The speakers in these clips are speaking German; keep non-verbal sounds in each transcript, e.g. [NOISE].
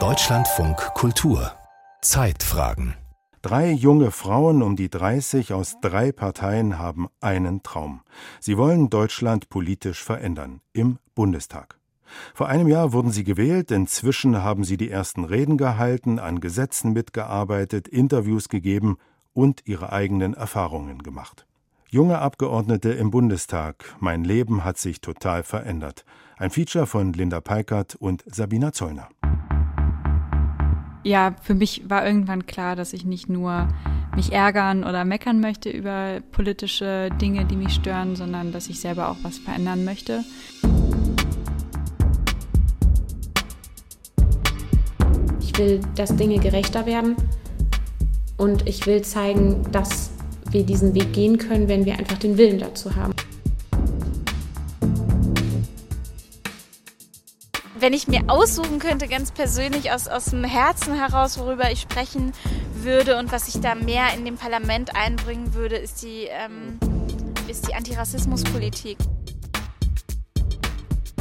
Deutschlandfunk Kultur Zeitfragen Drei junge Frauen um die 30 aus drei Parteien haben einen Traum. Sie wollen Deutschland politisch verändern im Bundestag. Vor einem Jahr wurden sie gewählt, inzwischen haben sie die ersten Reden gehalten, an Gesetzen mitgearbeitet, Interviews gegeben und ihre eigenen Erfahrungen gemacht. Junge Abgeordnete im Bundestag, mein Leben hat sich total verändert. Ein Feature von Linda Peikert und Sabina Zollner. Ja, für mich war irgendwann klar, dass ich nicht nur mich ärgern oder meckern möchte über politische Dinge, die mich stören, sondern dass ich selber auch was verändern möchte. Ich will, dass Dinge gerechter werden und ich will zeigen, dass wir diesen Weg gehen können, wenn wir einfach den Willen dazu haben. Wenn ich mir aussuchen könnte, ganz persönlich aus, aus dem Herzen heraus, worüber ich sprechen würde und was ich da mehr in dem Parlament einbringen würde, ist die, ähm, ist die Antirassismuspolitik.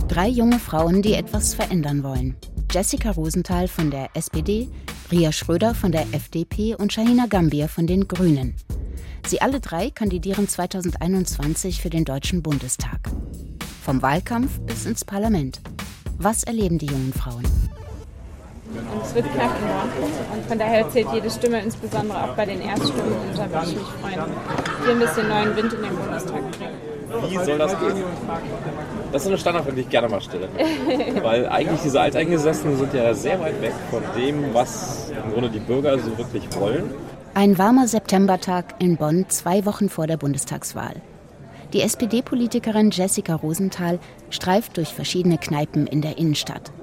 Drei junge Frauen, die etwas verändern wollen. Jessica Rosenthal von der SPD, Ria Schröder von der FDP und Shahina Gambier von den Grünen. Sie alle drei kandidieren 2021 für den Deutschen Bundestag. Vom Wahlkampf bis ins Parlament. Was erleben die jungen Frauen? Und es wird knapp Dortmund und von daher zählt jede Stimme, insbesondere auch bei den Erststimmen. Und da würde ich mich freuen, hier ein bisschen neuen Wind in den Bundestag bringen. Wie soll das gehen? Das ist eine Standardfrage, die ich gerne mal stelle. [LAUGHS] Weil eigentlich diese Alteingesessenen sind ja sehr weit weg von dem, was im Grunde die Bürger so wirklich wollen. Ein warmer Septembertag in Bonn, zwei Wochen vor der Bundestagswahl. Die SPD-Politikerin Jessica Rosenthal streift durch verschiedene Kneipen in der Innenstadt.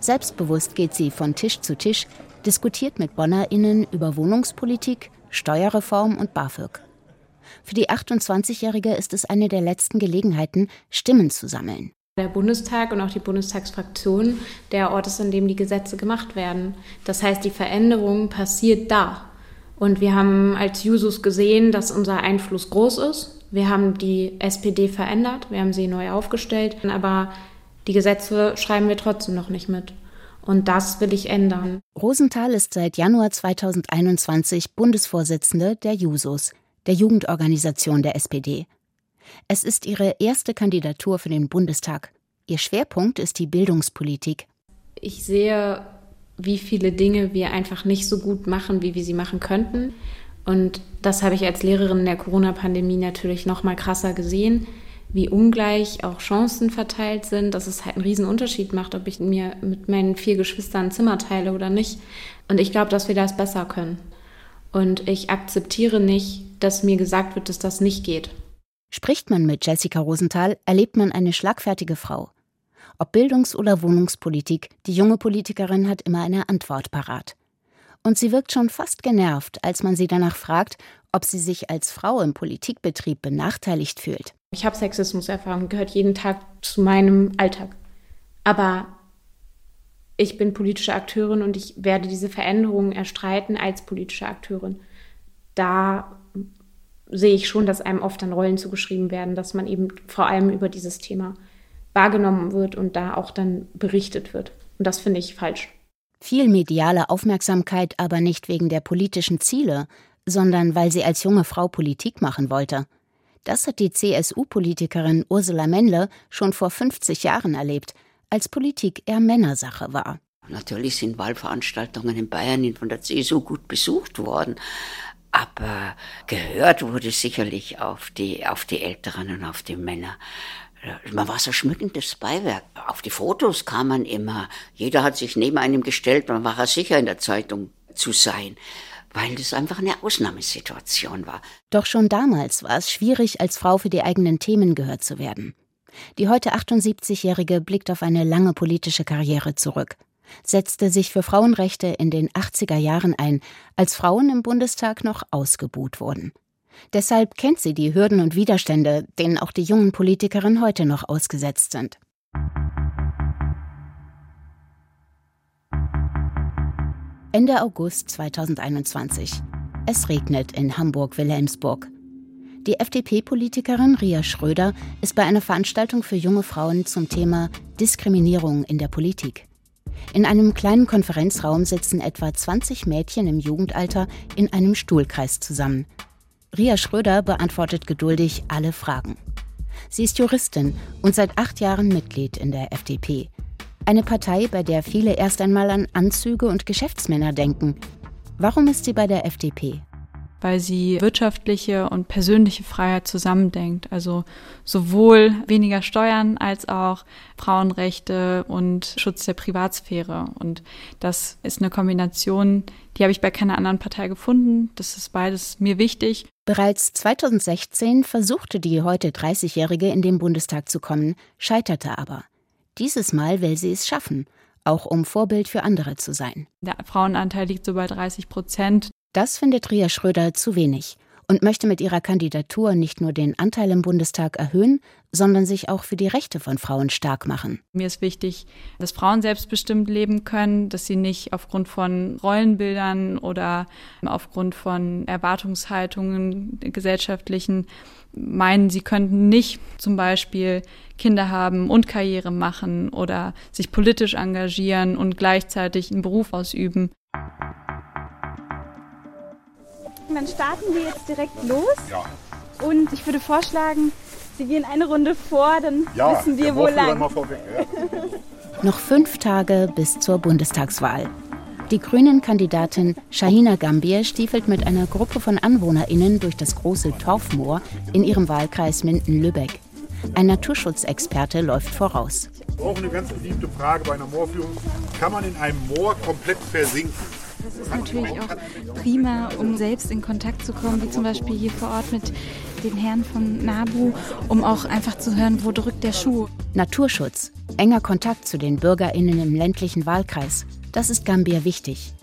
Selbstbewusst geht sie von Tisch zu Tisch, diskutiert mit BonnerInnen über Wohnungspolitik, Steuerreform und BAföG. Für die 28-Jährige ist es eine der letzten Gelegenheiten, Stimmen zu sammeln. Der Bundestag und auch die Bundestagsfraktion der Ort ist, an dem die Gesetze gemacht werden. Das heißt, die Veränderung passiert da. Und wir haben als Jusos gesehen, dass unser Einfluss groß ist. Wir haben die SPD verändert, wir haben sie neu aufgestellt, aber die Gesetze schreiben wir trotzdem noch nicht mit. Und das will ich ändern. Rosenthal ist seit Januar 2021 Bundesvorsitzende der Jusos, der Jugendorganisation der SPD. Es ist ihre erste Kandidatur für den Bundestag. Ihr Schwerpunkt ist die Bildungspolitik. Ich sehe wie viele Dinge wir einfach nicht so gut machen, wie wir sie machen könnten. Und das habe ich als Lehrerin in der Corona-Pandemie natürlich noch mal krasser gesehen, wie ungleich auch Chancen verteilt sind, dass es halt einen riesen Unterschied macht, ob ich mir mit meinen vier Geschwistern ein Zimmer teile oder nicht. Und ich glaube, dass wir das besser können. Und ich akzeptiere nicht, dass mir gesagt wird, dass das nicht geht. Spricht man mit Jessica Rosenthal, erlebt man eine schlagfertige Frau. Ob Bildungs- oder Wohnungspolitik, die junge Politikerin hat immer eine Antwort parat. Und sie wirkt schon fast genervt, als man sie danach fragt, ob sie sich als Frau im Politikbetrieb benachteiligt fühlt. Ich habe Sexismuserfahrung, gehört jeden Tag zu meinem Alltag. Aber ich bin politische Akteurin und ich werde diese Veränderungen erstreiten als politische Akteurin. Da sehe ich schon, dass einem oft dann Rollen zugeschrieben werden, dass man eben vor allem über dieses Thema wahrgenommen wird und da auch dann berichtet wird. Und das finde ich falsch. Viel mediale Aufmerksamkeit aber nicht wegen der politischen Ziele, sondern weil sie als junge Frau Politik machen wollte. Das hat die CSU-Politikerin Ursula Mendle schon vor 50 Jahren erlebt, als Politik eher Männersache war. Natürlich sind Wahlveranstaltungen in Bayern von der CSU gut besucht worden, aber gehört wurde sicherlich auf die, auf die Älteren und auf die Männer. Man war so schmückendes Beiwerk. Auf die Fotos kam man immer. Jeder hat sich neben einem gestellt, man war sicher in der Zeitung zu sein, weil das einfach eine Ausnahmesituation war. Doch schon damals war es schwierig, als Frau für die eigenen Themen gehört zu werden. Die heute 78-Jährige blickt auf eine lange politische Karriere zurück, setzte sich für Frauenrechte in den 80er Jahren ein, als Frauen im Bundestag noch ausgebuht wurden. Deshalb kennt sie die Hürden und Widerstände, denen auch die jungen Politikerinnen heute noch ausgesetzt sind. Ende August 2021. Es regnet in Hamburg-Wilhelmsburg. Die FDP-Politikerin Ria Schröder ist bei einer Veranstaltung für junge Frauen zum Thema Diskriminierung in der Politik. In einem kleinen Konferenzraum sitzen etwa 20 Mädchen im Jugendalter in einem Stuhlkreis zusammen. Ria Schröder beantwortet geduldig alle Fragen. Sie ist Juristin und seit acht Jahren Mitglied in der FDP. Eine Partei, bei der viele erst einmal an Anzüge und Geschäftsmänner denken. Warum ist sie bei der FDP? Weil sie wirtschaftliche und persönliche Freiheit zusammendenkt. Also sowohl weniger Steuern als auch Frauenrechte und Schutz der Privatsphäre. Und das ist eine Kombination, die habe ich bei keiner anderen Partei gefunden. Das ist beides mir wichtig. Bereits 2016 versuchte die heute 30-Jährige in den Bundestag zu kommen, scheiterte aber. Dieses Mal will sie es schaffen auch um Vorbild für andere zu sein. Der Frauenanteil liegt so bei 30 Prozent. Das findet Ria Schröder zu wenig und möchte mit ihrer Kandidatur nicht nur den Anteil im Bundestag erhöhen, sondern sich auch für die Rechte von Frauen stark machen. Mir ist wichtig, dass Frauen selbstbestimmt leben können, dass sie nicht aufgrund von Rollenbildern oder aufgrund von Erwartungshaltungen gesellschaftlichen meinen, sie könnten nicht zum Beispiel Kinder haben und Karriere machen oder sich politisch engagieren und gleichzeitig einen Beruf ausüben. Dann starten wir jetzt direkt los. Ja. Und ich würde vorschlagen, Sie gehen eine Runde vor, dann ja, wissen wir, wo lang. Vorweg, ja. [LAUGHS] Noch fünf Tage bis zur Bundestagswahl. Die Grünen-Kandidatin Shahina Gambier stiefelt mit einer Gruppe von AnwohnerInnen durch das große Torfmoor in ihrem Wahlkreis Minden-Lübeck. Ein Naturschutzexperte läuft voraus. Auch eine ganz beliebte Frage bei einer Moorführung. Kann man in einem Moor komplett versinken? Das ist natürlich auch prima, um selbst in Kontakt zu kommen, wie zum Beispiel hier vor Ort mit den Herren von NABU, um auch einfach zu hören, wo drückt der Schuh. Naturschutz, enger Kontakt zu den BürgerInnen im ländlichen Wahlkreis, das ist Gambia wichtig.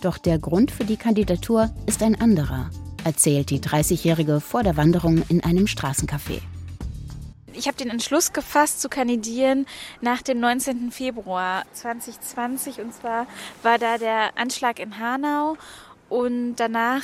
Doch der Grund für die Kandidatur ist ein anderer, erzählt die 30-Jährige vor der Wanderung in einem Straßencafé ich habe den Entschluss gefasst zu kandidieren nach dem 19. Februar 2020. Und zwar war da der Anschlag in Hanau. Und danach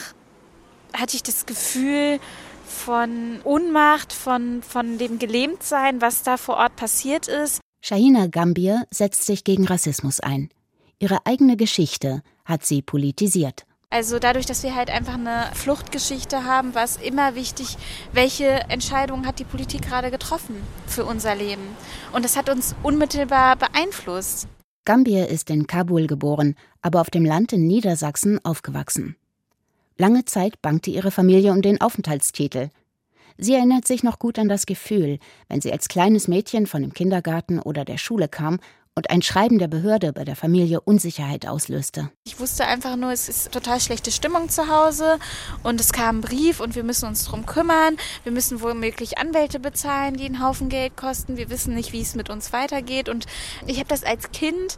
hatte ich das Gefühl von Ohnmacht, von, von dem Gelähmtsein, was da vor Ort passiert ist. Shahina Gambier setzt sich gegen Rassismus ein. Ihre eigene Geschichte hat sie politisiert. Also dadurch, dass wir halt einfach eine Fluchtgeschichte haben, war es immer wichtig, welche Entscheidungen hat die Politik gerade getroffen für unser Leben. Und das hat uns unmittelbar beeinflusst. Gambier ist in Kabul geboren, aber auf dem Land in Niedersachsen aufgewachsen. Lange Zeit bangte ihre Familie um den Aufenthaltstitel. Sie erinnert sich noch gut an das Gefühl, wenn sie als kleines Mädchen von dem Kindergarten oder der Schule kam und ein Schreiben der Behörde bei der Familie Unsicherheit auslöste. Ich wusste einfach nur, es ist total schlechte Stimmung zu Hause und es kam ein Brief und wir müssen uns darum kümmern. Wir müssen womöglich Anwälte bezahlen, die einen Haufen Geld kosten. Wir wissen nicht, wie es mit uns weitergeht und ich habe das als Kind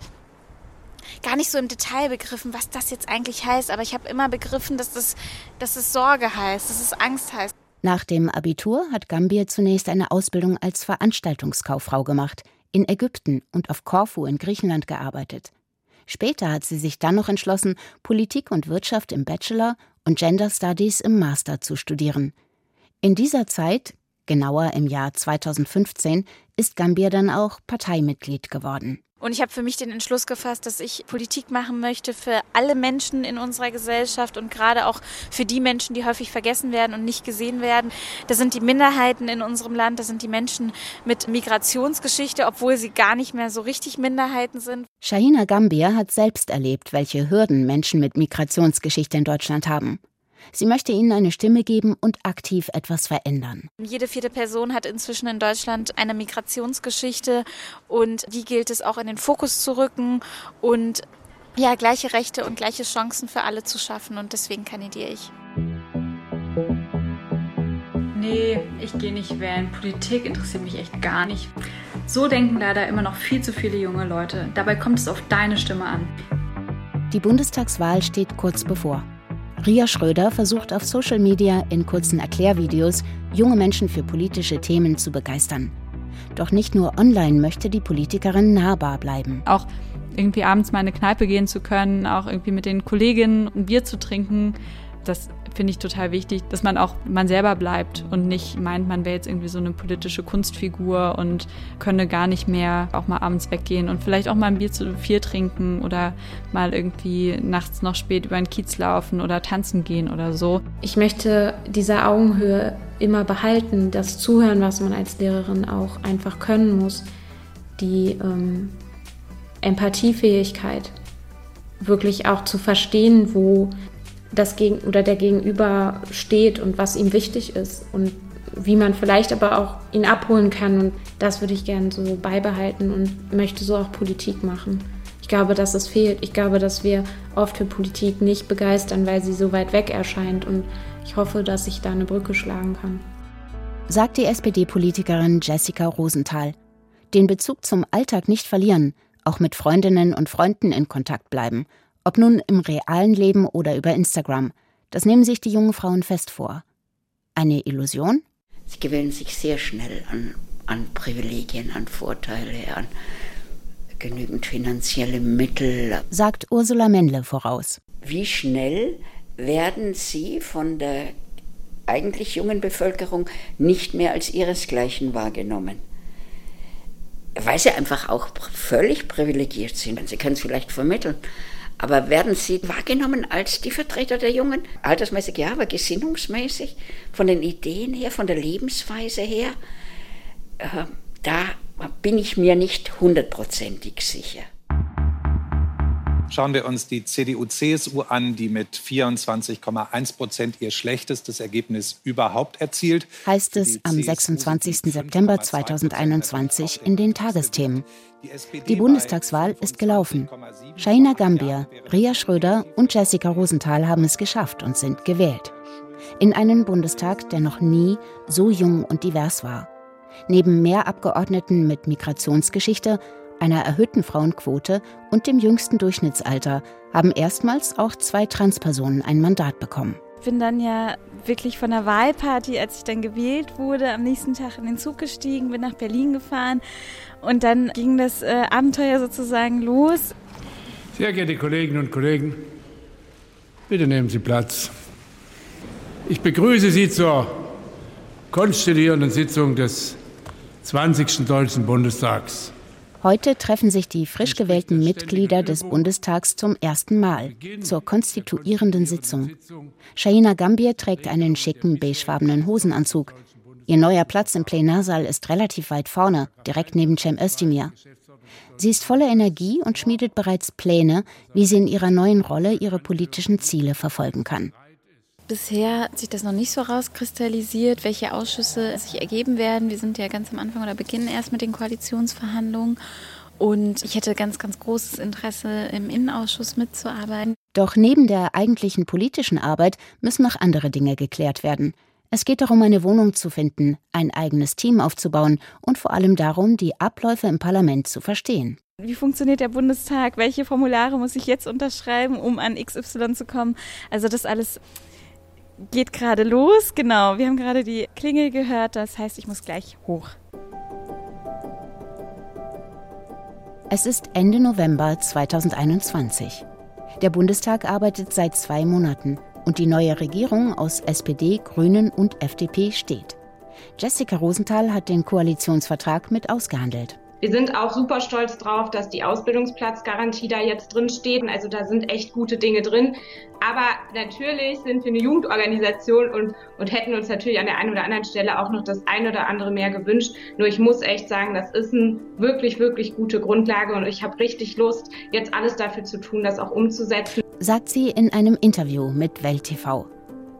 gar nicht so im Detail begriffen, was das jetzt eigentlich heißt, aber ich habe immer begriffen, dass es, dass es Sorge heißt, dass es Angst heißt. Nach dem Abitur hat Gambier zunächst eine Ausbildung als Veranstaltungskauffrau gemacht in Ägypten und auf Korfu in Griechenland gearbeitet. Später hat sie sich dann noch entschlossen, Politik und Wirtschaft im Bachelor und Gender Studies im Master zu studieren. In dieser Zeit, genauer im Jahr 2015, ist Gambier dann auch Parteimitglied geworden. Und ich habe für mich den Entschluss gefasst, dass ich Politik machen möchte für alle Menschen in unserer Gesellschaft und gerade auch für die Menschen, die häufig vergessen werden und nicht gesehen werden. Das sind die Minderheiten in unserem Land, das sind die Menschen mit Migrationsgeschichte, obwohl sie gar nicht mehr so richtig Minderheiten sind. Shahina Gambier hat selbst erlebt, welche Hürden Menschen mit Migrationsgeschichte in Deutschland haben. Sie möchte ihnen eine Stimme geben und aktiv etwas verändern. Jede vierte Person hat inzwischen in Deutschland eine Migrationsgeschichte und die gilt es auch in den Fokus zu rücken und ja, gleiche Rechte und gleiche Chancen für alle zu schaffen und deswegen kandidiere ich. Nee, ich gehe nicht wählen. Politik interessiert mich echt gar nicht. So denken leider immer noch viel zu viele junge Leute. Dabei kommt es auf deine Stimme an. Die Bundestagswahl steht kurz bevor. Ria Schröder versucht auf Social Media in kurzen Erklärvideos junge Menschen für politische Themen zu begeistern. Doch nicht nur online möchte die Politikerin nahbar bleiben. Auch irgendwie abends mal in eine Kneipe gehen zu können, auch irgendwie mit den Kolleginnen ein Bier zu trinken, das finde ich total wichtig, dass man auch man selber bleibt und nicht meint, man wäre jetzt irgendwie so eine politische Kunstfigur und könne gar nicht mehr auch mal abends weggehen und vielleicht auch mal ein Bier zu vier trinken oder mal irgendwie nachts noch spät über den Kiez laufen oder tanzen gehen oder so. Ich möchte diese Augenhöhe immer behalten, das Zuhören, was man als Lehrerin auch einfach können muss, die ähm, Empathiefähigkeit, wirklich auch zu verstehen, wo das Gegen oder der Gegenüber steht und was ihm wichtig ist und wie man vielleicht aber auch ihn abholen kann. Und das würde ich gerne so beibehalten und möchte so auch Politik machen. Ich glaube, dass es fehlt. Ich glaube, dass wir oft für Politik nicht begeistern, weil sie so weit weg erscheint. Und ich hoffe, dass ich da eine Brücke schlagen kann. Sagt die SPD-Politikerin Jessica Rosenthal. Den Bezug zum Alltag nicht verlieren, auch mit Freundinnen und Freunden in Kontakt bleiben ob nun im realen Leben oder über Instagram. Das nehmen sich die jungen Frauen fest vor. Eine Illusion? Sie gewöhnen sich sehr schnell an, an Privilegien, an Vorteile, an genügend finanzielle Mittel. Sagt Ursula Mendle voraus. Wie schnell werden sie von der eigentlich jungen Bevölkerung nicht mehr als ihresgleichen wahrgenommen? Weil sie einfach auch völlig privilegiert sind. Sie können es vielleicht vermitteln, aber werden Sie wahrgenommen als die Vertreter der Jungen? Altersmäßig ja, aber gesinnungsmäßig, von den Ideen her, von der Lebensweise her? Äh, da bin ich mir nicht hundertprozentig sicher. Schauen wir uns die CDU-CSU an, die mit 24,1 Prozent ihr schlechtestes Ergebnis überhaupt erzielt. Heißt es am 26. September 2021 in den Tagesthemen. Die Bundestagswahl ist gelaufen. Shaina Gambia, Ria Schröder und Jessica Rosenthal haben es geschafft und sind gewählt. In einen Bundestag, der noch nie so jung und divers war. Neben mehr Abgeordneten mit Migrationsgeschichte einer erhöhten Frauenquote und dem jüngsten Durchschnittsalter haben erstmals auch zwei Transpersonen ein Mandat bekommen. Ich bin dann ja wirklich von der Wahlparty, als ich dann gewählt wurde, am nächsten Tag in den Zug gestiegen, bin nach Berlin gefahren und dann ging das äh, Abenteuer sozusagen los. Sehr geehrte Kolleginnen und Kollegen, bitte nehmen Sie Platz. Ich begrüße Sie zur konstituierenden Sitzung des 20. Deutschen Bundestags. Heute treffen sich die frisch gewählten Mitglieder des Bundestags zum ersten Mal zur konstituierenden Sitzung. Shaina Gambier trägt einen schicken beigefarbenen Hosenanzug. Ihr neuer Platz im Plenarsaal ist relativ weit vorne, direkt neben Cem Özdemir. Sie ist voller Energie und schmiedet bereits Pläne, wie sie in ihrer neuen Rolle ihre politischen Ziele verfolgen kann. Bisher hat sich das noch nicht so rauskristallisiert, welche Ausschüsse sich ergeben werden. Wir sind ja ganz am Anfang oder beginnen erst mit den Koalitionsverhandlungen. Und ich hätte ganz, ganz großes Interesse, im Innenausschuss mitzuarbeiten. Doch neben der eigentlichen politischen Arbeit müssen noch andere Dinge geklärt werden. Es geht darum, eine Wohnung zu finden, ein eigenes Team aufzubauen und vor allem darum, die Abläufe im Parlament zu verstehen. Wie funktioniert der Bundestag? Welche Formulare muss ich jetzt unterschreiben, um an XY zu kommen? Also das alles geht gerade los. Genau, wir haben gerade die Klingel gehört, das heißt, ich muss gleich hoch. Es ist Ende November 2021. Der Bundestag arbeitet seit zwei Monaten und die neue Regierung aus SPD, Grünen und FDP steht. Jessica Rosenthal hat den Koalitionsvertrag mit ausgehandelt. Wir sind auch super stolz drauf, dass die Ausbildungsplatzgarantie da jetzt drin steht. Also da sind echt gute Dinge drin. Aber natürlich sind wir eine Jugendorganisation und, und hätten uns natürlich an der einen oder anderen Stelle auch noch das ein oder andere mehr gewünscht. Nur ich muss echt sagen, das ist eine wirklich, wirklich gute Grundlage und ich habe richtig Lust, jetzt alles dafür zu tun, das auch umzusetzen. Sagt sie in einem Interview mit Welt TV.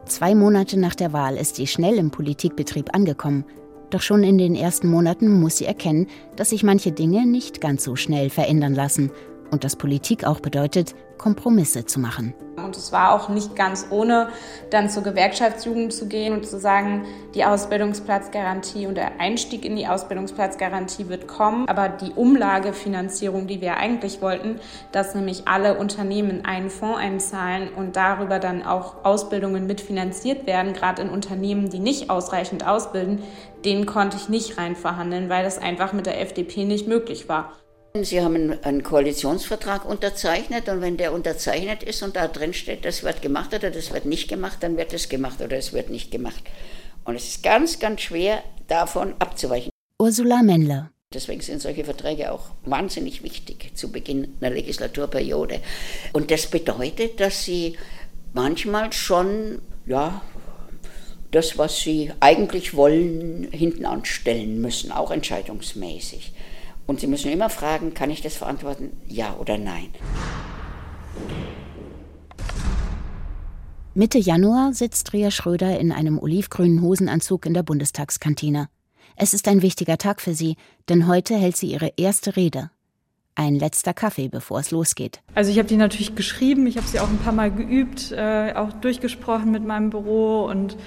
Zwei Monate nach der Wahl ist sie schnell im Politikbetrieb angekommen. Doch schon in den ersten Monaten muss sie erkennen, dass sich manche Dinge nicht ganz so schnell verändern lassen und dass Politik auch bedeutet, Kompromisse zu machen. Und es war auch nicht ganz ohne, dann zur Gewerkschaftsjugend zu gehen und zu sagen, die Ausbildungsplatzgarantie und der Einstieg in die Ausbildungsplatzgarantie wird kommen. Aber die Umlagefinanzierung, die wir eigentlich wollten, dass nämlich alle Unternehmen einen Fonds einzahlen und darüber dann auch Ausbildungen mitfinanziert werden, gerade in Unternehmen, die nicht ausreichend ausbilden, den konnte ich nicht rein verhandeln, weil das einfach mit der FDP nicht möglich war. Sie haben einen Koalitionsvertrag unterzeichnet und wenn der unterzeichnet ist und da drin steht, das wird gemacht oder das wird nicht gemacht, dann wird es gemacht oder es wird nicht gemacht. Und es ist ganz, ganz schwer, davon abzuweichen. Ursula Mendler. Deswegen sind solche Verträge auch wahnsinnig wichtig zu Beginn einer Legislaturperiode. Und das bedeutet, dass sie manchmal schon, ja, das, was sie eigentlich wollen, hinten anstellen müssen, auch entscheidungsmäßig. Und Sie müssen immer fragen, kann ich das verantworten, ja oder nein? Mitte Januar sitzt Ria Schröder in einem olivgrünen Hosenanzug in der Bundestagskantine. Es ist ein wichtiger Tag für sie, denn heute hält sie ihre erste Rede. Ein letzter Kaffee, bevor es losgeht. Also ich habe die natürlich geschrieben, ich habe sie auch ein paar Mal geübt, äh, auch durchgesprochen mit meinem Büro und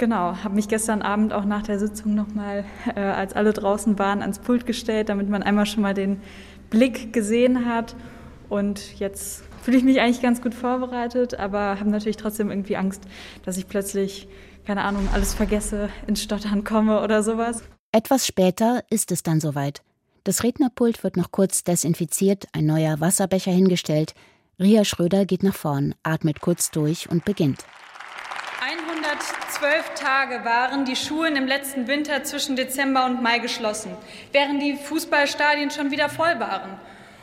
Genau, habe mich gestern Abend auch nach der Sitzung nochmal, äh, als alle draußen waren, ans Pult gestellt, damit man einmal schon mal den Blick gesehen hat. Und jetzt fühle ich mich eigentlich ganz gut vorbereitet, aber habe natürlich trotzdem irgendwie Angst, dass ich plötzlich, keine Ahnung, alles vergesse, ins Stottern komme oder sowas. Etwas später ist es dann soweit. Das Rednerpult wird noch kurz desinfiziert, ein neuer Wasserbecher hingestellt. Ria Schröder geht nach vorn, atmet kurz durch und beginnt. 112 Tage waren die Schulen im letzten Winter zwischen Dezember und Mai geschlossen, während die Fußballstadien schon wieder voll waren.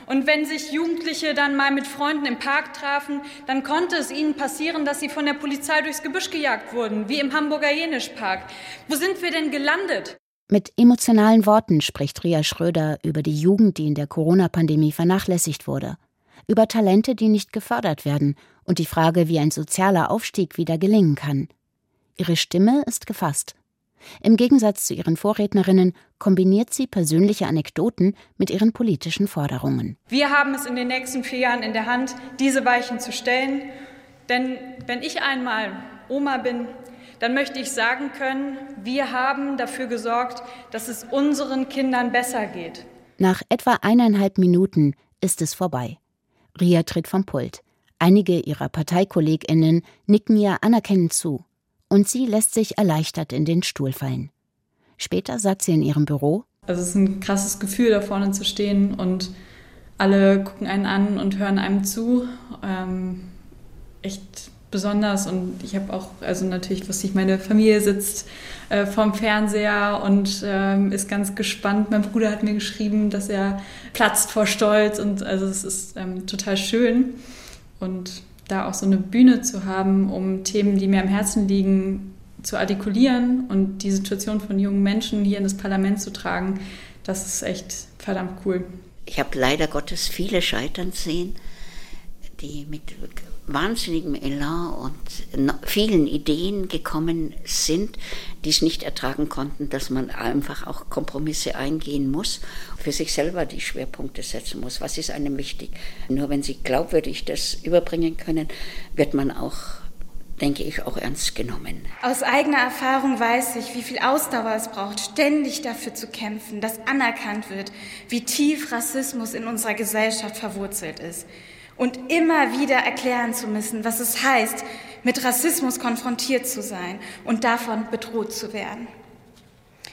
Und wenn sich Jugendliche dann mal mit Freunden im Park trafen, dann konnte es ihnen passieren, dass sie von der Polizei durchs Gebüsch gejagt wurden, wie im Hamburger Jenischpark. Wo sind wir denn gelandet? Mit emotionalen Worten spricht Ria Schröder über die Jugend, die in der Corona-Pandemie vernachlässigt wurde, über Talente, die nicht gefördert werden und die Frage, wie ein sozialer Aufstieg wieder gelingen kann. Ihre Stimme ist gefasst. Im Gegensatz zu ihren Vorrednerinnen kombiniert sie persönliche Anekdoten mit ihren politischen Forderungen. Wir haben es in den nächsten vier Jahren in der Hand, diese Weichen zu stellen. Denn wenn ich einmal Oma bin, dann möchte ich sagen können, wir haben dafür gesorgt, dass es unseren Kindern besser geht. Nach etwa eineinhalb Minuten ist es vorbei. Ria tritt vom Pult. Einige ihrer Parteikolleginnen nicken ihr anerkennend zu und sie lässt sich erleichtert in den Stuhl fallen. Später sagt sie in ihrem Büro: Also, es ist ein krasses Gefühl, da vorne zu stehen und alle gucken einen an und hören einem zu. Ähm, echt besonders und ich habe auch, also natürlich wusste ich, meine Familie sitzt äh, vorm Fernseher und ähm, ist ganz gespannt. Mein Bruder hat mir geschrieben, dass er platzt vor Stolz und also es ist ähm, total schön und da auch so eine Bühne zu haben, um Themen, die mir am Herzen liegen, zu artikulieren und die Situation von jungen Menschen hier in das Parlament zu tragen, das ist echt verdammt cool. Ich habe leider Gottes viele scheitern sehen, die mit wahnsinnigem Elan und vielen Ideen gekommen sind, die es nicht ertragen konnten, dass man einfach auch Kompromisse eingehen muss, für sich selber die Schwerpunkte setzen muss. Was ist einem wichtig? Nur wenn sie glaubwürdig das überbringen können, wird man auch denke ich, auch ernst genommen. Aus eigener Erfahrung weiß ich, wie viel Ausdauer es braucht, ständig dafür zu kämpfen, dass anerkannt wird, wie tief Rassismus in unserer Gesellschaft verwurzelt ist und immer wieder erklären zu müssen, was es heißt, mit Rassismus konfrontiert zu sein und davon bedroht zu werden.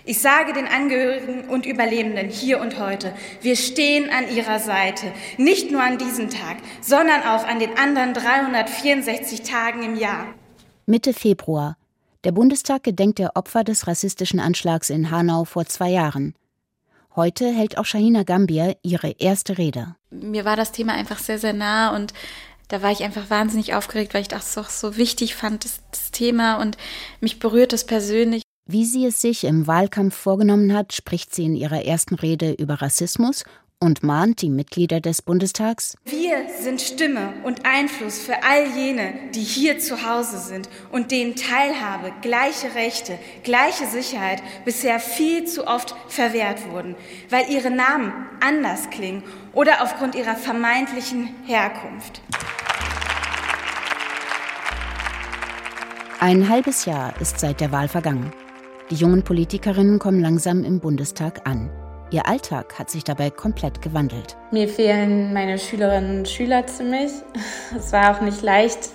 Ich sage den Angehörigen und Überlebenden hier und heute, wir stehen an ihrer Seite, nicht nur an diesem Tag, sondern auch an den anderen 364 Tagen im Jahr. Mitte Februar. Der Bundestag gedenkt der Opfer des rassistischen Anschlags in Hanau vor zwei Jahren. Heute hält auch Shahina Gambier ihre erste Rede. Mir war das Thema einfach sehr, sehr nah und da war ich einfach wahnsinnig aufgeregt, weil ich das doch so wichtig fand, das, das Thema und mich berührt es persönlich. Wie sie es sich im Wahlkampf vorgenommen hat, spricht sie in ihrer ersten Rede über Rassismus und mahnt die Mitglieder des Bundestags. Wir sind Stimme und Einfluss für all jene, die hier zu Hause sind und denen Teilhabe, gleiche Rechte, gleiche Sicherheit bisher viel zu oft verwehrt wurden, weil ihre Namen anders klingen oder aufgrund ihrer vermeintlichen Herkunft. Ein halbes Jahr ist seit der Wahl vergangen. Die jungen Politikerinnen kommen langsam im Bundestag an. Ihr Alltag hat sich dabei komplett gewandelt. Mir fehlen meine Schülerinnen und Schüler ziemlich. Es war auch nicht leicht,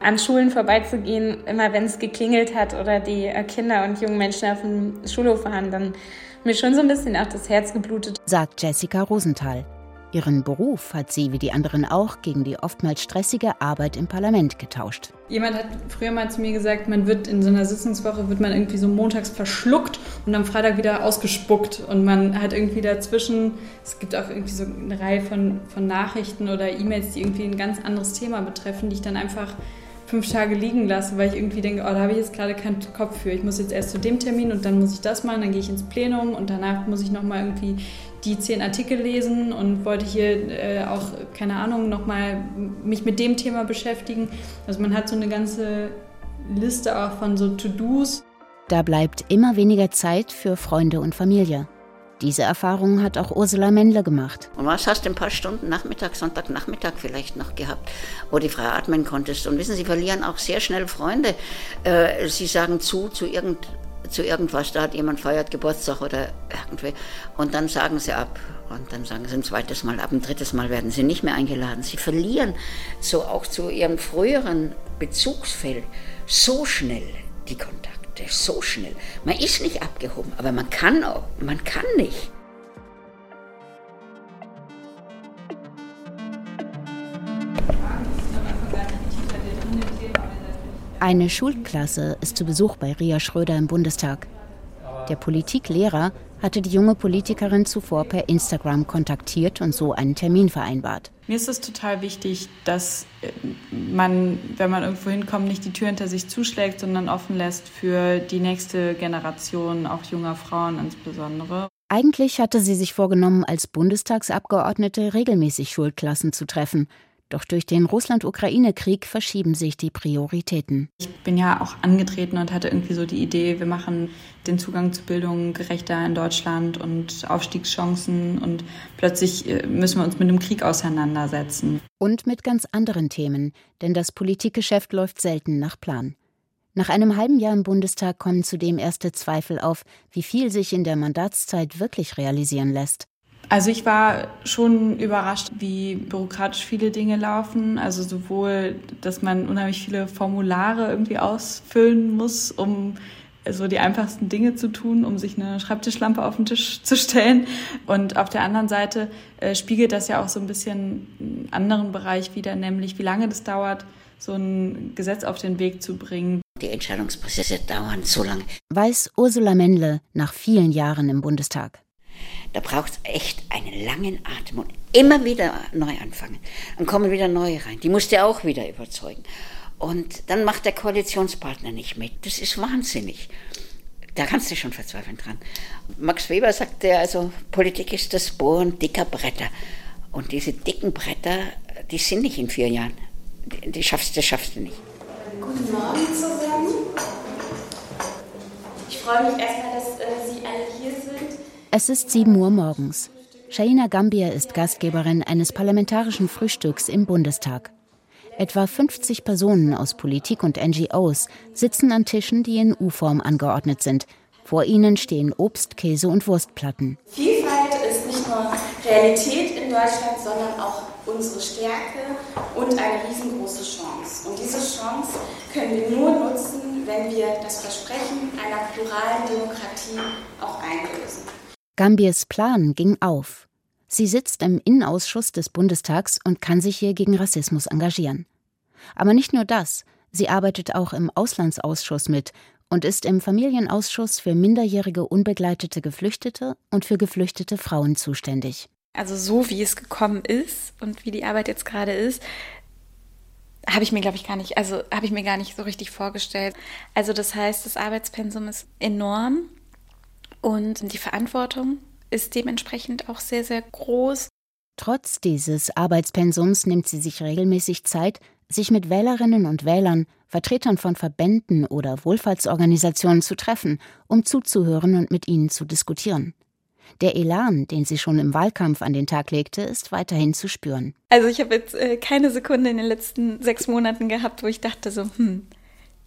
an Schulen vorbeizugehen. Immer wenn es geklingelt hat oder die Kinder und jungen Menschen auf dem Schulhof waren, dann Mir schon so ein bisschen auch das Herz geblutet, sagt Jessica Rosenthal. Ihren Beruf hat sie wie die anderen auch gegen die oftmals stressige Arbeit im Parlament getauscht. Jemand hat früher mal zu mir gesagt, man wird in so einer Sitzungswoche wird man irgendwie so montags verschluckt und am Freitag wieder ausgespuckt und man hat irgendwie dazwischen, es gibt auch irgendwie so eine Reihe von, von Nachrichten oder E-Mails, die irgendwie ein ganz anderes Thema betreffen, die ich dann einfach fünf Tage liegen lasse, weil ich irgendwie denke, oh, da habe ich jetzt gerade keinen Kopf für. Ich muss jetzt erst zu dem Termin und dann muss ich das machen, dann gehe ich ins Plenum und danach muss ich nochmal irgendwie die zehn Artikel lesen und wollte hier äh, auch, keine Ahnung, nochmal mich mit dem Thema beschäftigen. Also man hat so eine ganze Liste auch von so To-Dos. Da bleibt immer weniger Zeit für Freunde und Familie. Diese Erfahrung hat auch Ursula Mendler gemacht. Und was hast du ein paar Stunden Nachmittag, Sonntagnachmittag vielleicht noch gehabt, wo du frei atmen konntest? Und wissen Sie, verlieren auch sehr schnell Freunde. Äh, sie sagen zu zu irgend zu irgendwas, da hat jemand feiert Geburtstag oder irgendwie. Und dann sagen sie ab. Und dann sagen sie ein zweites Mal ab, ein drittes Mal werden sie nicht mehr eingeladen. Sie verlieren so auch zu ihrem früheren Bezugsfeld so schnell die Kontakte, so schnell. Man ist nicht abgehoben, aber man kann auch, man kann nicht. Eine Schulklasse ist zu Besuch bei Ria Schröder im Bundestag. Der Politiklehrer hatte die junge Politikerin zuvor per Instagram kontaktiert und so einen Termin vereinbart. Mir ist es total wichtig, dass äh, man, wenn man irgendwo hinkommt, nicht die Tür hinter sich zuschlägt, sondern offen lässt für die nächste Generation, auch junger Frauen insbesondere. Eigentlich hatte sie sich vorgenommen, als Bundestagsabgeordnete regelmäßig Schulklassen zu treffen. Doch durch den Russland-Ukraine-Krieg verschieben sich die Prioritäten. Ich bin ja auch angetreten und hatte irgendwie so die Idee, wir machen den Zugang zu Bildung gerechter in Deutschland und Aufstiegschancen und plötzlich äh, müssen wir uns mit dem Krieg auseinandersetzen. Und mit ganz anderen Themen, denn das Politikgeschäft läuft selten nach Plan. Nach einem halben Jahr im Bundestag kommen zudem erste Zweifel auf, wie viel sich in der Mandatszeit wirklich realisieren lässt. Also ich war schon überrascht, wie bürokratisch viele Dinge laufen. Also sowohl, dass man unheimlich viele Formulare irgendwie ausfüllen muss, um so die einfachsten Dinge zu tun, um sich eine Schreibtischlampe auf den Tisch zu stellen. Und auf der anderen Seite äh, spiegelt das ja auch so ein bisschen einen anderen Bereich wieder, nämlich wie lange das dauert, so ein Gesetz auf den Weg zu bringen. Die Entscheidungsprozesse dauern so lange. Weiß Ursula Mendle nach vielen Jahren im Bundestag. Da braucht es echt einen langen Atem und immer wieder neu anfangen. Dann kommen wieder neue rein. Die musst du auch wieder überzeugen. Und dann macht der Koalitionspartner nicht mit. Das ist wahnsinnig. Da kannst du schon verzweifeln dran. Max Weber sagte also, Politik ist das Bohren dicker Bretter. Und diese dicken Bretter, die sind nicht in vier Jahren. Die, die schaffst, das schaffst du nicht. Guten Morgen zusammen. Ich freue mich erstmal, dass äh, Sie alle hier sind. Es ist 7 Uhr morgens. Shaina Gambia ist Gastgeberin eines parlamentarischen Frühstücks im Bundestag. Etwa 50 Personen aus Politik und NGOs sitzen an Tischen, die in U-Form angeordnet sind. Vor ihnen stehen Obst, Käse und Wurstplatten. Vielfalt ist nicht nur Realität in Deutschland, sondern auch unsere Stärke und eine riesengroße Chance. Und diese Chance können wir nur nutzen, wenn wir das Versprechen einer pluralen Demokratie auch einlösen. Gambiers Plan ging auf. Sie sitzt im Innenausschuss des Bundestags und kann sich hier gegen Rassismus engagieren. Aber nicht nur das, sie arbeitet auch im Auslandsausschuss mit und ist im Familienausschuss für minderjährige unbegleitete Geflüchtete und für geflüchtete Frauen zuständig. Also so wie es gekommen ist und wie die Arbeit jetzt gerade ist, habe ich mir, glaube ich, gar nicht, also habe ich mir gar nicht so richtig vorgestellt. Also das heißt, das Arbeitspensum ist enorm. Und die Verantwortung ist dementsprechend auch sehr, sehr groß. Trotz dieses Arbeitspensums nimmt sie sich regelmäßig Zeit, sich mit Wählerinnen und Wählern, Vertretern von Verbänden oder Wohlfahrtsorganisationen zu treffen, um zuzuhören und mit ihnen zu diskutieren. Der Elan, den sie schon im Wahlkampf an den Tag legte, ist weiterhin zu spüren. Also ich habe jetzt äh, keine Sekunde in den letzten sechs Monaten gehabt, wo ich dachte so, hm,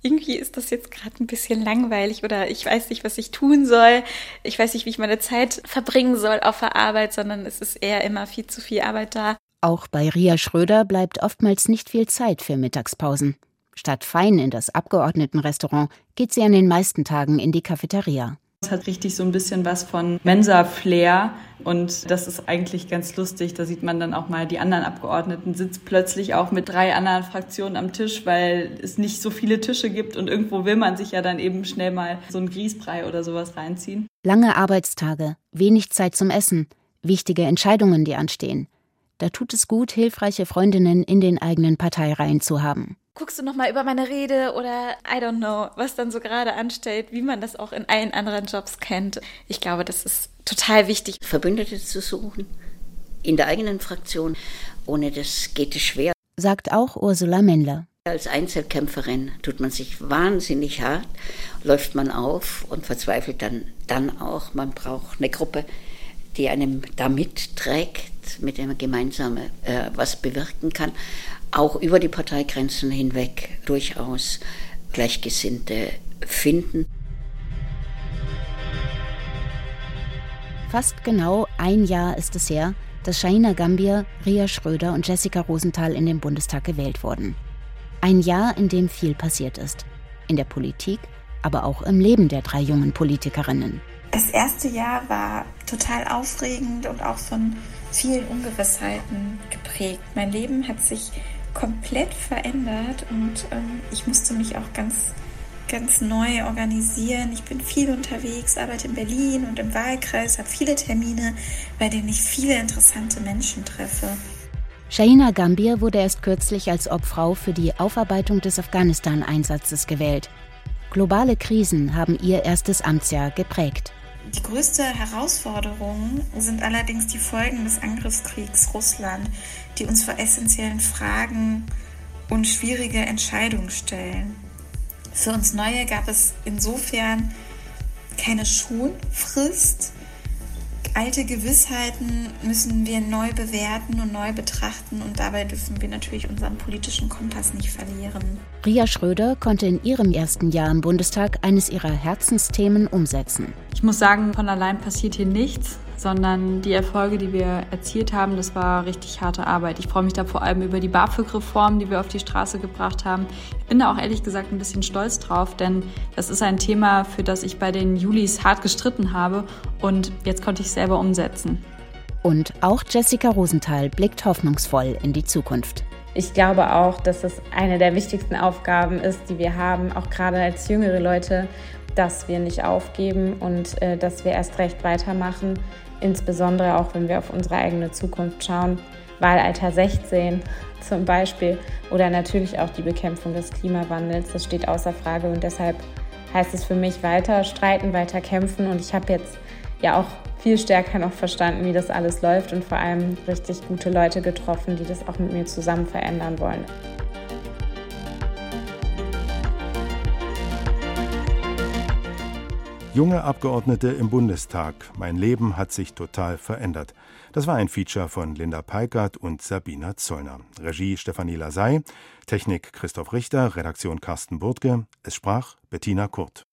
irgendwie ist das jetzt gerade ein bisschen langweilig oder ich weiß nicht, was ich tun soll. Ich weiß nicht, wie ich meine Zeit verbringen soll auf der Arbeit, sondern es ist eher immer viel zu viel Arbeit da. Auch bei Ria Schröder bleibt oftmals nicht viel Zeit für Mittagspausen. Statt fein in das Abgeordnetenrestaurant geht sie an den meisten Tagen in die Cafeteria. Es hat richtig so ein bisschen was von Mensa-Flair. Und das ist eigentlich ganz lustig. Da sieht man dann auch mal, die anderen Abgeordneten sitzen plötzlich auch mit drei anderen Fraktionen am Tisch, weil es nicht so viele Tische gibt. Und irgendwo will man sich ja dann eben schnell mal so einen Grießbrei oder sowas reinziehen. Lange Arbeitstage, wenig Zeit zum Essen, wichtige Entscheidungen, die anstehen. Da tut es gut, hilfreiche Freundinnen in den eigenen Parteireihen zu haben guckst du nochmal über meine Rede oder I don't know, was dann so gerade anstellt, wie man das auch in allen anderen Jobs kennt. Ich glaube, das ist total wichtig. Verbündete zu suchen in der eigenen Fraktion, ohne das geht es schwer. Sagt auch Ursula Mendler. Als Einzelkämpferin tut man sich wahnsinnig hart, läuft man auf und verzweifelt dann, dann auch. Man braucht eine Gruppe, die einem da mitträgt, mit der man gemeinsam äh, was bewirken kann auch über die Parteigrenzen hinweg durchaus Gleichgesinnte finden. Fast genau ein Jahr ist es her, dass Shaina Gambier, Ria Schröder und Jessica Rosenthal in den Bundestag gewählt wurden. Ein Jahr, in dem viel passiert ist. In der Politik, aber auch im Leben der drei jungen Politikerinnen. Das erste Jahr war total aufregend und auch von vielen Ungewissheiten geprägt. Mein Leben hat sich komplett verändert und ähm, ich musste mich auch ganz, ganz neu organisieren. Ich bin viel unterwegs, arbeite in Berlin und im Wahlkreis, habe viele Termine, bei denen ich viele interessante Menschen treffe. Shaina Gambier wurde erst kürzlich als Obfrau für die Aufarbeitung des Afghanistan-Einsatzes gewählt. Globale Krisen haben ihr erstes Amtsjahr geprägt. Die größte Herausforderung sind allerdings die Folgen des Angriffskriegs Russland, die uns vor essentiellen Fragen und schwierige Entscheidungen stellen. Für uns Neue gab es insofern keine Schonfrist, alte Gewissheiten müssen wir neu bewerten und neu betrachten und dabei dürfen wir natürlich unseren politischen Kompass nicht verlieren. Ria Schröder konnte in ihrem ersten Jahr im Bundestag eines ihrer Herzensthemen umsetzen. Ich muss sagen, von allein passiert hier nichts sondern die Erfolge, die wir erzielt haben, das war richtig harte Arbeit. Ich freue mich da vor allem über die BAföG-Reform, die wir auf die Straße gebracht haben. Ich bin da auch ehrlich gesagt ein bisschen stolz drauf, denn das ist ein Thema, für das ich bei den Julis hart gestritten habe und jetzt konnte ich es selber umsetzen. Und auch Jessica Rosenthal blickt hoffnungsvoll in die Zukunft. Ich glaube auch, dass es eine der wichtigsten Aufgaben ist, die wir haben, auch gerade als jüngere Leute, dass wir nicht aufgeben und äh, dass wir erst recht weitermachen, insbesondere auch wenn wir auf unsere eigene Zukunft schauen. Wahlalter 16 zum Beispiel oder natürlich auch die Bekämpfung des Klimawandels, das steht außer Frage und deshalb heißt es für mich weiter streiten, weiter kämpfen und ich habe jetzt ja auch viel stärker noch verstanden, wie das alles läuft und vor allem richtig gute Leute getroffen, die das auch mit mir zusammen verändern wollen. Junge Abgeordnete im Bundestag. Mein Leben hat sich total verändert. Das war ein Feature von Linda Peikert und Sabina Zollner. Regie Stefanie Lasey, Technik Christoph Richter, Redaktion Carsten Burtke. Es sprach Bettina Kurt.